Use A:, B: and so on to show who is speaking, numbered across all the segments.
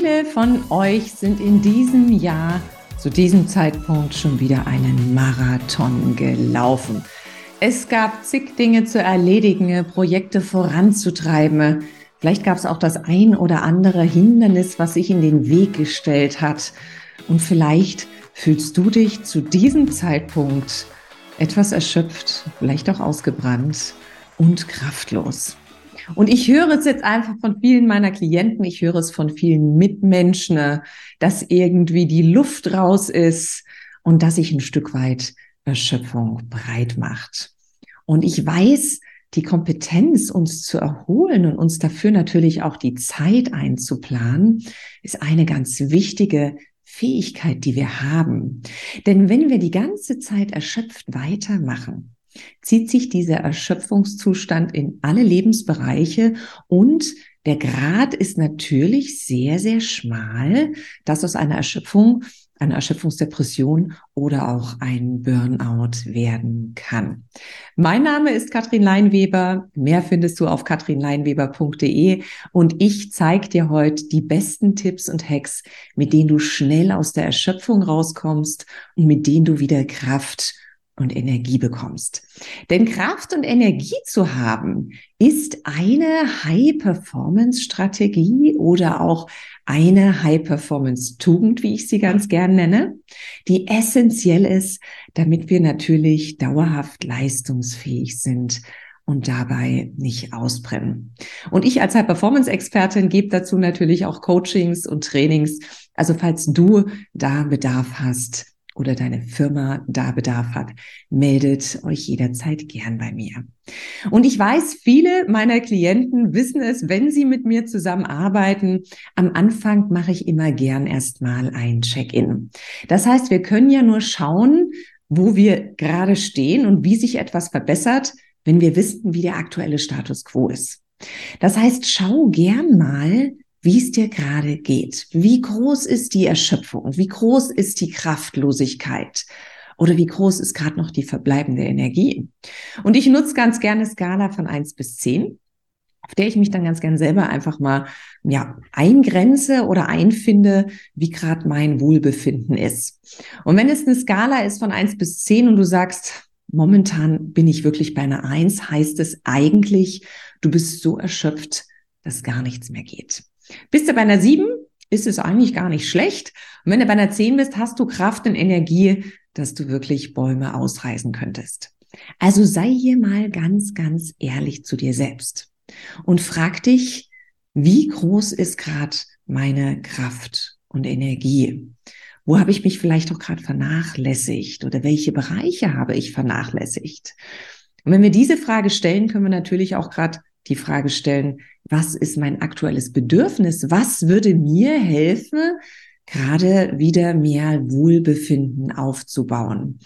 A: Viele von euch sind in diesem Jahr zu diesem Zeitpunkt schon wieder einen Marathon gelaufen. Es gab zig Dinge zu erledigen, Projekte voranzutreiben. Vielleicht gab es auch das ein oder andere Hindernis, was sich in den Weg gestellt hat. Und vielleicht fühlst du dich zu diesem Zeitpunkt etwas erschöpft, vielleicht auch ausgebrannt und kraftlos. Und ich höre es jetzt einfach von vielen meiner Klienten, ich höre es von vielen Mitmenschen, dass irgendwie die Luft raus ist und dass sich ein Stück weit Erschöpfung breit macht. Und ich weiß, die Kompetenz, uns zu erholen und uns dafür natürlich auch die Zeit einzuplanen, ist eine ganz wichtige Fähigkeit, die wir haben. Denn wenn wir die ganze Zeit erschöpft weitermachen, zieht sich dieser Erschöpfungszustand in alle Lebensbereiche und der Grad ist natürlich sehr, sehr schmal, dass aus einer Erschöpfung eine Erschöpfungsdepression oder auch ein Burnout werden kann. Mein Name ist Katrin Leinweber. Mehr findest du auf katrinleinweber.de und ich zeige dir heute die besten Tipps und Hacks, mit denen du schnell aus der Erschöpfung rauskommst und mit denen du wieder Kraft und Energie bekommst. Denn Kraft und Energie zu haben ist eine High-Performance-Strategie oder auch eine High-Performance-Tugend, wie ich sie ganz gern nenne, die essentiell ist, damit wir natürlich dauerhaft leistungsfähig sind und dabei nicht ausbrennen. Und ich als High-Performance-Expertin gebe dazu natürlich auch Coachings und Trainings. Also falls du da Bedarf hast, oder deine Firma da Bedarf hat, meldet euch jederzeit gern bei mir. Und ich weiß, viele meiner Klienten wissen es, wenn sie mit mir zusammenarbeiten. Am Anfang mache ich immer gern erstmal ein Check-in. Das heißt, wir können ja nur schauen, wo wir gerade stehen und wie sich etwas verbessert, wenn wir wissen, wie der aktuelle Status quo ist. Das heißt, schau gern mal, wie es dir gerade geht. Wie groß ist die Erschöpfung? Wie groß ist die Kraftlosigkeit? Oder wie groß ist gerade noch die verbleibende Energie? Und ich nutze ganz gerne Skala von eins bis zehn, auf der ich mich dann ganz gern selber einfach mal ja, eingrenze oder einfinde, wie gerade mein Wohlbefinden ist. Und wenn es eine Skala ist von eins bis zehn und du sagst, momentan bin ich wirklich bei einer eins, heißt es eigentlich, du bist so erschöpft, dass gar nichts mehr geht. Bist du bei einer 7, ist es eigentlich gar nicht schlecht. Und wenn du bei einer 10 bist, hast du Kraft und Energie, dass du wirklich Bäume ausreißen könntest. Also sei hier mal ganz, ganz ehrlich zu dir selbst und frag dich, wie groß ist gerade meine Kraft und Energie? Wo habe ich mich vielleicht auch gerade vernachlässigt oder welche Bereiche habe ich vernachlässigt? Und wenn wir diese Frage stellen, können wir natürlich auch gerade die Frage stellen, was ist mein aktuelles Bedürfnis? Was würde mir helfen, gerade wieder mehr Wohlbefinden aufzubauen?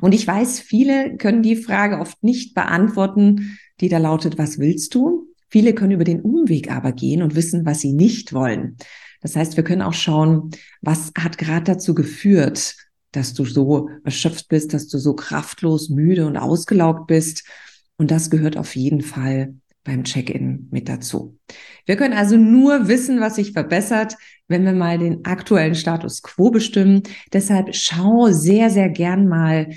A: Und ich weiß, viele können die Frage oft nicht beantworten, die da lautet, was willst du? Viele können über den Umweg aber gehen und wissen, was sie nicht wollen. Das heißt, wir können auch schauen, was hat gerade dazu geführt, dass du so erschöpft bist, dass du so kraftlos, müde und ausgelaugt bist. Und das gehört auf jeden Fall beim Check-in mit dazu. Wir können also nur wissen, was sich verbessert, wenn wir mal den aktuellen Status quo bestimmen. Deshalb schau sehr, sehr gern mal,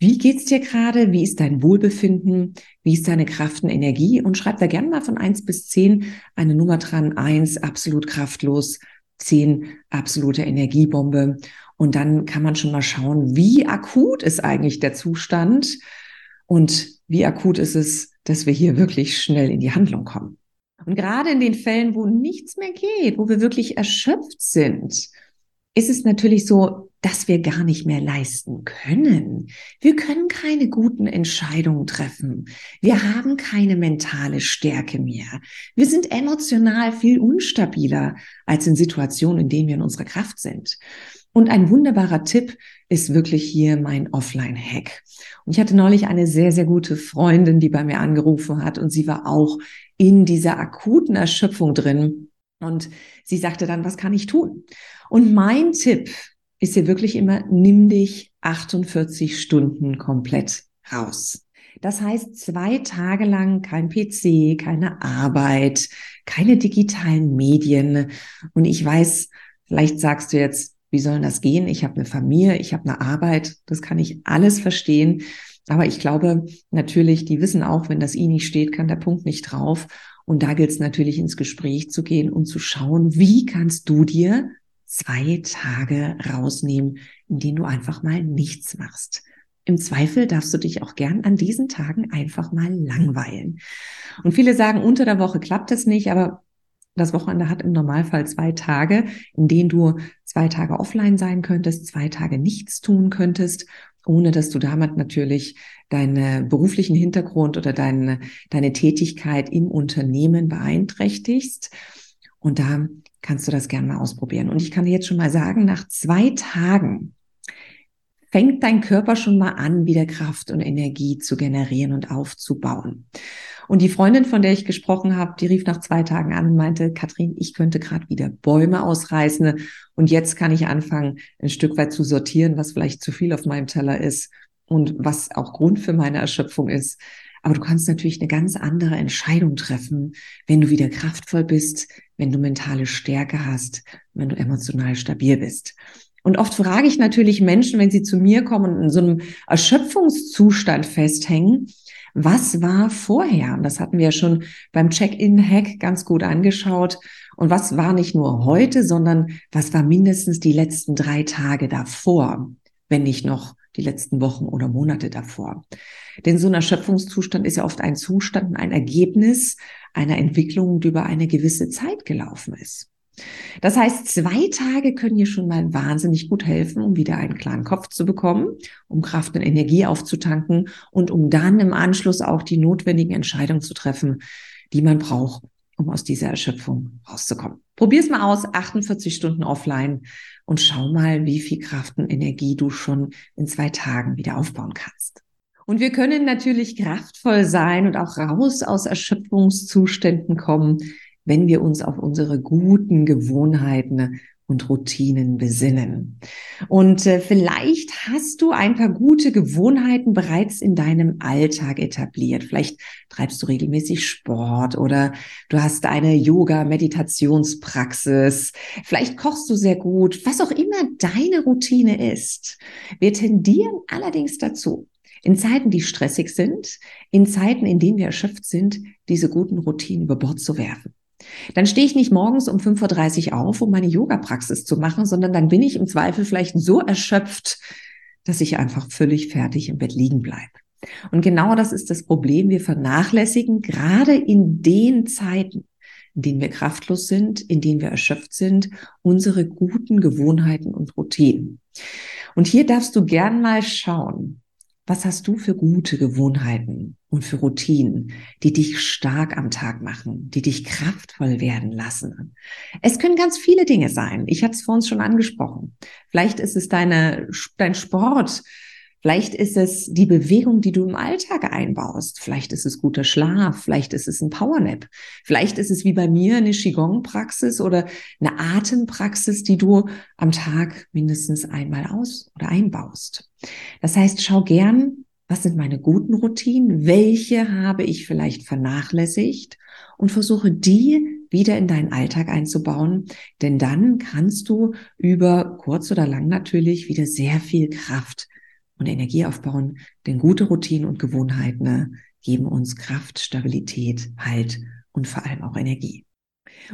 A: wie geht's dir gerade? Wie ist dein Wohlbefinden? Wie ist deine Kraft und Energie? Und schreib da gerne mal von eins bis zehn eine Nummer dran. Eins absolut kraftlos, zehn absolute Energiebombe. Und dann kann man schon mal schauen, wie akut ist eigentlich der Zustand und wie akut ist es, dass wir hier wirklich schnell in die Handlung kommen. Und gerade in den Fällen, wo nichts mehr geht, wo wir wirklich erschöpft sind, ist es natürlich so, dass wir gar nicht mehr leisten können. Wir können keine guten Entscheidungen treffen. Wir haben keine mentale Stärke mehr. Wir sind emotional viel unstabiler als in Situationen, in denen wir in unserer Kraft sind. Und ein wunderbarer Tipp ist wirklich hier mein Offline-Hack. Und ich hatte neulich eine sehr, sehr gute Freundin, die bei mir angerufen hat und sie war auch in dieser akuten Erschöpfung drin. Und sie sagte dann, was kann ich tun? Und mein Tipp ist hier wirklich immer, nimm dich 48 Stunden komplett raus. Das heißt, zwei Tage lang kein PC, keine Arbeit, keine digitalen Medien. Und ich weiß, vielleicht sagst du jetzt, wie soll das gehen? Ich habe eine Familie, ich habe eine Arbeit, das kann ich alles verstehen. Aber ich glaube natürlich, die wissen auch, wenn das I nicht steht, kann der Punkt nicht drauf. Und da gilt es natürlich ins Gespräch zu gehen und zu schauen, wie kannst du dir zwei Tage rausnehmen, in denen du einfach mal nichts machst. Im Zweifel darfst du dich auch gern an diesen Tagen einfach mal langweilen. Und viele sagen, unter der Woche klappt es nicht, aber das Wochenende hat im Normalfall zwei Tage, in denen du zwei Tage offline sein könntest, zwei Tage nichts tun könntest, ohne dass du damit natürlich deinen beruflichen Hintergrund oder deine, deine Tätigkeit im Unternehmen beeinträchtigst. Und da kannst du das gerne mal ausprobieren. Und ich kann dir jetzt schon mal sagen, nach zwei Tagen fängt dein Körper schon mal an, wieder Kraft und Energie zu generieren und aufzubauen. Und die Freundin, von der ich gesprochen habe, die rief nach zwei Tagen an und meinte, Katrin, ich könnte gerade wieder Bäume ausreißen und jetzt kann ich anfangen, ein Stück weit zu sortieren, was vielleicht zu viel auf meinem Teller ist und was auch Grund für meine Erschöpfung ist. Aber du kannst natürlich eine ganz andere Entscheidung treffen, wenn du wieder kraftvoll bist, wenn du mentale Stärke hast, wenn du emotional stabil bist. Und oft frage ich natürlich Menschen, wenn sie zu mir kommen und in so einem Erschöpfungszustand festhängen, was war vorher? Das hatten wir ja schon beim Check-in-Hack ganz gut angeschaut. Und was war nicht nur heute, sondern was war mindestens die letzten drei Tage davor, wenn nicht noch die letzten Wochen oder Monate davor. Denn so ein Erschöpfungszustand ist ja oft ein Zustand, ein Ergebnis einer Entwicklung, die über eine gewisse Zeit gelaufen ist. Das heißt, zwei Tage können hier schon mal wahnsinnig gut helfen, um wieder einen klaren Kopf zu bekommen, um Kraft und Energie aufzutanken und um dann im Anschluss auch die notwendigen Entscheidungen zu treffen, die man braucht, um aus dieser Erschöpfung rauszukommen. Probier's mal aus, 48 Stunden offline und schau mal, wie viel Kraft und Energie du schon in zwei Tagen wieder aufbauen kannst. Und wir können natürlich kraftvoll sein und auch raus aus Erschöpfungszuständen kommen, wenn wir uns auf unsere guten Gewohnheiten und Routinen besinnen. Und äh, vielleicht hast du ein paar gute Gewohnheiten bereits in deinem Alltag etabliert. Vielleicht treibst du regelmäßig Sport oder du hast eine Yoga-Meditationspraxis. Vielleicht kochst du sehr gut, was auch immer deine Routine ist. Wir tendieren allerdings dazu, in Zeiten, die stressig sind, in Zeiten, in denen wir erschöpft sind, diese guten Routinen über Bord zu werfen. Dann stehe ich nicht morgens um 5.30 Uhr auf, um meine Yoga-Praxis zu machen, sondern dann bin ich im Zweifel vielleicht so erschöpft, dass ich einfach völlig fertig im Bett liegen bleibe. Und genau das ist das Problem. Wir vernachlässigen gerade in den Zeiten, in denen wir kraftlos sind, in denen wir erschöpft sind, unsere guten Gewohnheiten und Routinen. Und hier darfst du gern mal schauen, was hast du für gute Gewohnheiten und für Routinen, die dich stark am Tag machen, die dich kraftvoll werden lassen? Es können ganz viele Dinge sein. Ich hatte es vor uns schon angesprochen. Vielleicht ist es deine, dein Sport, Vielleicht ist es die Bewegung, die du im Alltag einbaust. Vielleicht ist es guter Schlaf. Vielleicht ist es ein Powernap. Vielleicht ist es wie bei mir eine Qigong-Praxis oder eine Atempraxis, die du am Tag mindestens einmal aus oder einbaust. Das heißt, schau gern, was sind meine guten Routinen? Welche habe ich vielleicht vernachlässigt? Und versuche die wieder in deinen Alltag einzubauen, denn dann kannst du über kurz oder lang natürlich wieder sehr viel Kraft und Energie aufbauen, denn gute Routinen und Gewohnheiten ne, geben uns Kraft, Stabilität, Halt und vor allem auch Energie.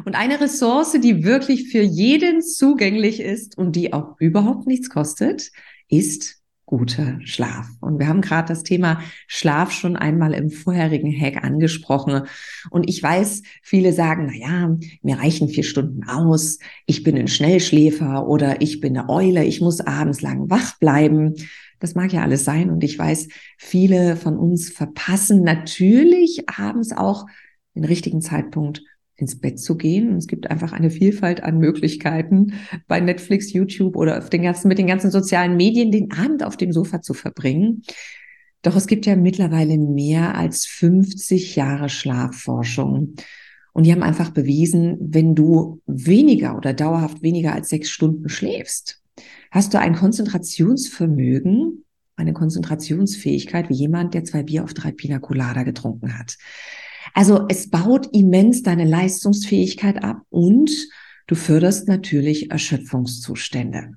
A: Und eine Ressource, die wirklich für jeden zugänglich ist und die auch überhaupt nichts kostet, ist guter Schlaf. Und wir haben gerade das Thema Schlaf schon einmal im vorherigen Hack angesprochen. Und ich weiß, viele sagen, na ja, mir reichen vier Stunden aus. Ich bin ein Schnellschläfer oder ich bin eine Eule. Ich muss abends lang wach bleiben. Das mag ja alles sein. Und ich weiß, viele von uns verpassen natürlich abends auch den richtigen Zeitpunkt ins Bett zu gehen. es gibt einfach eine Vielfalt an Möglichkeiten bei Netflix, YouTube oder den ganzen, mit den ganzen sozialen Medien den Abend auf dem Sofa zu verbringen. Doch es gibt ja mittlerweile mehr als 50 Jahre Schlafforschung. Und die haben einfach bewiesen, wenn du weniger oder dauerhaft weniger als sechs Stunden schläfst, hast du ein Konzentrationsvermögen, eine Konzentrationsfähigkeit wie jemand, der zwei Bier auf drei Pina Colada getrunken hat. Also es baut immens deine Leistungsfähigkeit ab und du förderst natürlich Erschöpfungszustände.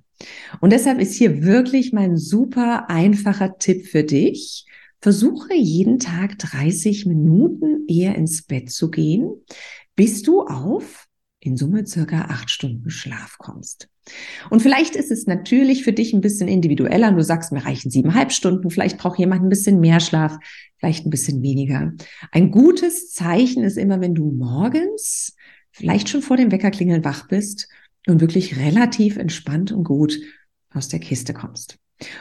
A: Und deshalb ist hier wirklich mein super einfacher Tipp für dich. Versuche jeden Tag 30 Minuten eher ins Bett zu gehen, bis du auf in Summe circa acht Stunden Schlaf kommst. Und vielleicht ist es natürlich für dich ein bisschen individueller. Du sagst, mir reichen siebeneinhalb Stunden. Vielleicht braucht jemand ein bisschen mehr Schlaf, vielleicht ein bisschen weniger. Ein gutes Zeichen ist immer, wenn du morgens vielleicht schon vor dem Weckerklingeln wach bist und wirklich relativ entspannt und gut aus der Kiste kommst.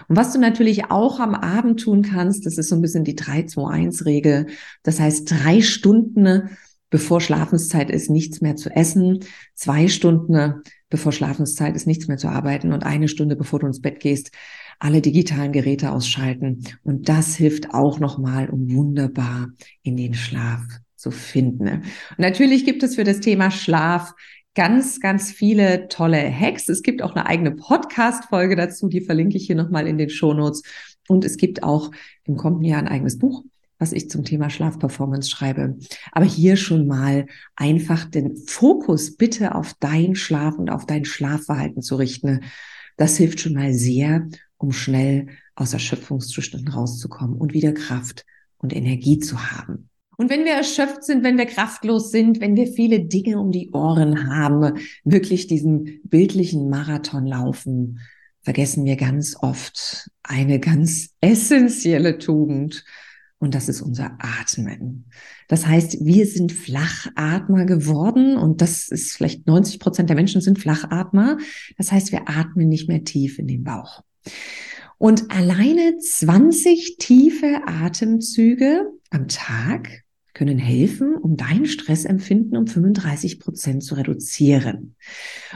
A: Und was du natürlich auch am Abend tun kannst, das ist so ein bisschen die 3-2-1-Regel. Das heißt, drei Stunden bevor Schlafenszeit ist, nichts mehr zu essen, zwei Stunden bevor Schlafenszeit ist, nichts mehr zu arbeiten und eine Stunde bevor du ins Bett gehst, alle digitalen Geräte ausschalten. Und das hilft auch nochmal, um wunderbar in den Schlaf zu finden. Und natürlich gibt es für das Thema Schlaf ganz, ganz viele tolle Hacks. Es gibt auch eine eigene Podcast-Folge dazu, die verlinke ich hier nochmal in den Shownotes. Und es gibt auch im kommenden Jahr ein eigenes Buch, was ich zum Thema Schlafperformance schreibe. Aber hier schon mal einfach den Fokus bitte auf dein Schlaf und auf dein Schlafverhalten zu richten. Das hilft schon mal sehr, um schnell aus Erschöpfungszuständen rauszukommen und wieder Kraft und Energie zu haben. Und wenn wir erschöpft sind, wenn wir kraftlos sind, wenn wir viele Dinge um die Ohren haben, wirklich diesen bildlichen Marathon laufen, vergessen wir ganz oft eine ganz essentielle Tugend, und das ist unser Atmen. Das heißt, wir sind Flachatmer geworden und das ist vielleicht 90 Prozent der Menschen sind Flachatmer. Das heißt, wir atmen nicht mehr tief in den Bauch. Und alleine 20 tiefe Atemzüge am Tag können helfen, um dein Stressempfinden um 35 Prozent zu reduzieren.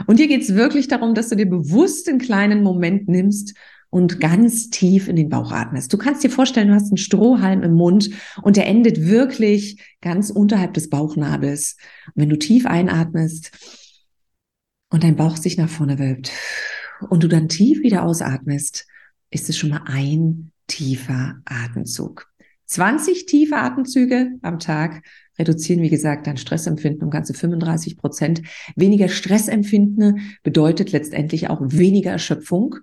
A: Und hier geht es wirklich darum, dass du dir bewusst einen kleinen Moment nimmst und ganz tief in den Bauch atmest. Du kannst dir vorstellen, du hast einen Strohhalm im Mund und der endet wirklich ganz unterhalb des Bauchnabels. Und wenn du tief einatmest und dein Bauch sich nach vorne wölbt und du dann tief wieder ausatmest, ist es schon mal ein tiefer Atemzug. 20 tiefe Atemzüge am Tag reduzieren, wie gesagt, dein Stressempfinden um ganze 35 Prozent. Weniger Stressempfinden bedeutet letztendlich auch weniger Erschöpfung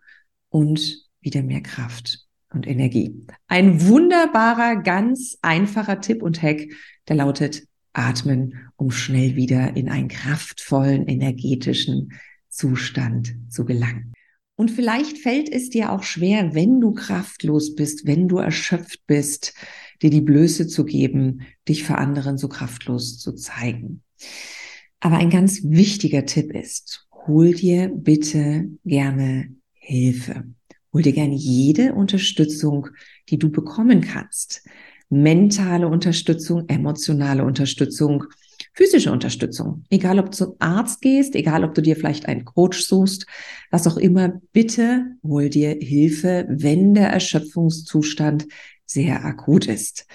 A: und wieder mehr Kraft und Energie. Ein wunderbarer, ganz einfacher Tipp und Hack, der lautet Atmen, um schnell wieder in einen kraftvollen, energetischen Zustand zu gelangen. Und vielleicht fällt es dir auch schwer, wenn du kraftlos bist, wenn du erschöpft bist, dir die Blöße zu geben, dich für anderen so kraftlos zu zeigen. Aber ein ganz wichtiger Tipp ist, hol dir bitte gerne Hilfe. Hol dir gerne jede Unterstützung, die du bekommen kannst. Mentale Unterstützung, emotionale Unterstützung, physische Unterstützung. Egal, ob du zum Arzt gehst, egal, ob du dir vielleicht einen Coach suchst, was auch immer, bitte hol dir Hilfe, wenn der Erschöpfungszustand sehr akut ist.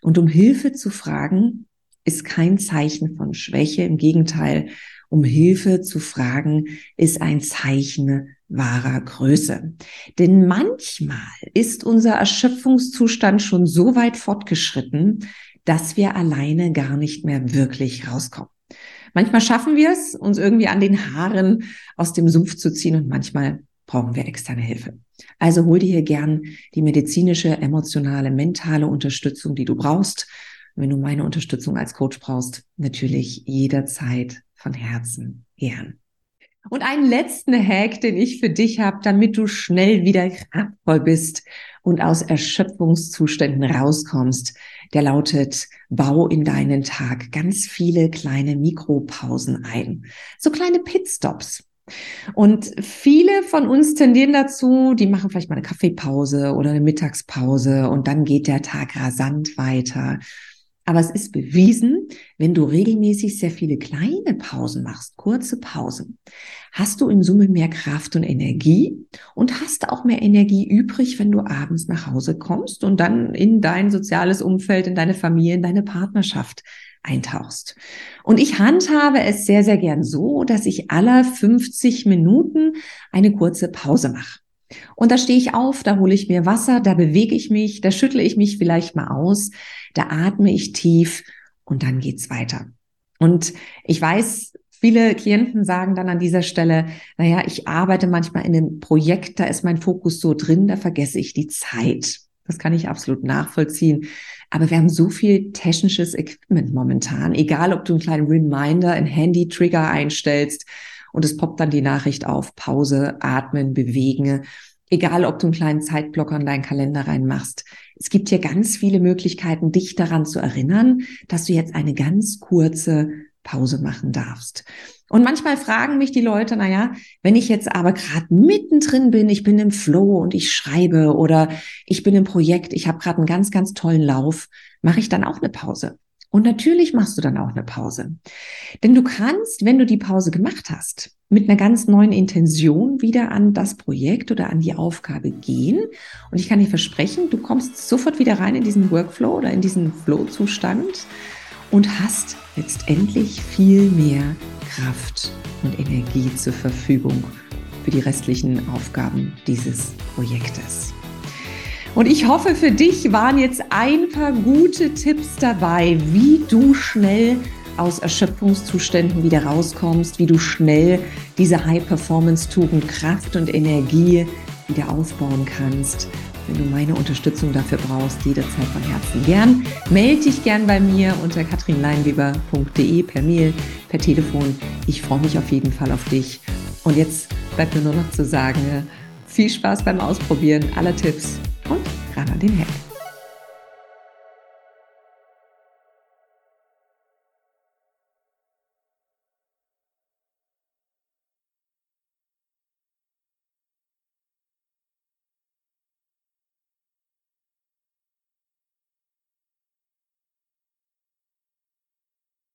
A: Und um Hilfe zu fragen, ist kein Zeichen von Schwäche. Im Gegenteil, um Hilfe zu fragen, ist ein Zeichen wahrer Größe. Denn manchmal ist unser Erschöpfungszustand schon so weit fortgeschritten, dass wir alleine gar nicht mehr wirklich rauskommen. Manchmal schaffen wir es, uns irgendwie an den Haaren aus dem Sumpf zu ziehen und manchmal brauchen wir externe Hilfe. Also hol dir hier gern die medizinische, emotionale, mentale Unterstützung, die du brauchst. wenn du meine Unterstützung als Coach brauchst, natürlich jederzeit von Herzen gern. Und einen letzten Hack, den ich für dich habe, damit du schnell wieder kraftvoll bist und aus Erschöpfungszuständen rauskommst, der lautet, bau in deinen Tag ganz viele kleine Mikropausen ein. So kleine Pitstops. Und viele von uns tendieren dazu, die machen vielleicht mal eine Kaffeepause oder eine Mittagspause und dann geht der Tag rasant weiter. Aber es ist bewiesen, wenn du regelmäßig sehr viele kleine Pausen machst, kurze Pausen, hast du in Summe mehr Kraft und Energie und hast auch mehr Energie übrig, wenn du abends nach Hause kommst und dann in dein soziales Umfeld, in deine Familie, in deine Partnerschaft eintauchst. Und ich handhabe es sehr, sehr gern so, dass ich aller 50 Minuten eine kurze Pause mache. Und da stehe ich auf, da hole ich mir Wasser, da bewege ich mich, da schüttle ich mich vielleicht mal aus, da atme ich tief und dann geht's weiter. Und ich weiß, viele Klienten sagen dann an dieser Stelle, naja, ich arbeite manchmal in einem Projekt, da ist mein Fokus so drin, da vergesse ich die Zeit. Das kann ich absolut nachvollziehen. Aber wir haben so viel technisches Equipment momentan, egal ob du einen kleinen Reminder, ein Handy-Trigger einstellst und es poppt dann die Nachricht auf, Pause, atmen, bewegen. Egal, ob du einen kleinen Zeitblocker in deinen Kalender reinmachst. Es gibt hier ganz viele Möglichkeiten, dich daran zu erinnern, dass du jetzt eine ganz kurze Pause machen darfst. Und manchmal fragen mich die Leute, na ja, wenn ich jetzt aber gerade mittendrin bin, ich bin im Flow und ich schreibe oder ich bin im Projekt, ich habe gerade einen ganz, ganz tollen Lauf, mache ich dann auch eine Pause? Und natürlich machst du dann auch eine Pause. Denn du kannst, wenn du die Pause gemacht hast, mit einer ganz neuen Intention wieder an das Projekt oder an die Aufgabe gehen. Und ich kann dir versprechen, du kommst sofort wieder rein in diesen Workflow oder in diesen Flow-Zustand und hast letztendlich viel mehr Kraft und Energie zur Verfügung für die restlichen Aufgaben dieses Projektes. Und ich hoffe, für dich waren jetzt ein paar gute Tipps dabei, wie du schnell aus Erschöpfungszuständen wieder rauskommst, wie du schnell diese High-Performance-Tugend Kraft und Energie wieder aufbauen kannst. Wenn du meine Unterstützung dafür brauchst, jederzeit von Herzen gern. Melde dich gern bei mir unter katrinleinweber.de per Mail, per Telefon. Ich freue mich auf jeden Fall auf dich. Und jetzt bleibt mir nur noch zu sagen, viel Spaß beim Ausprobieren aller Tipps und ran an den Hack.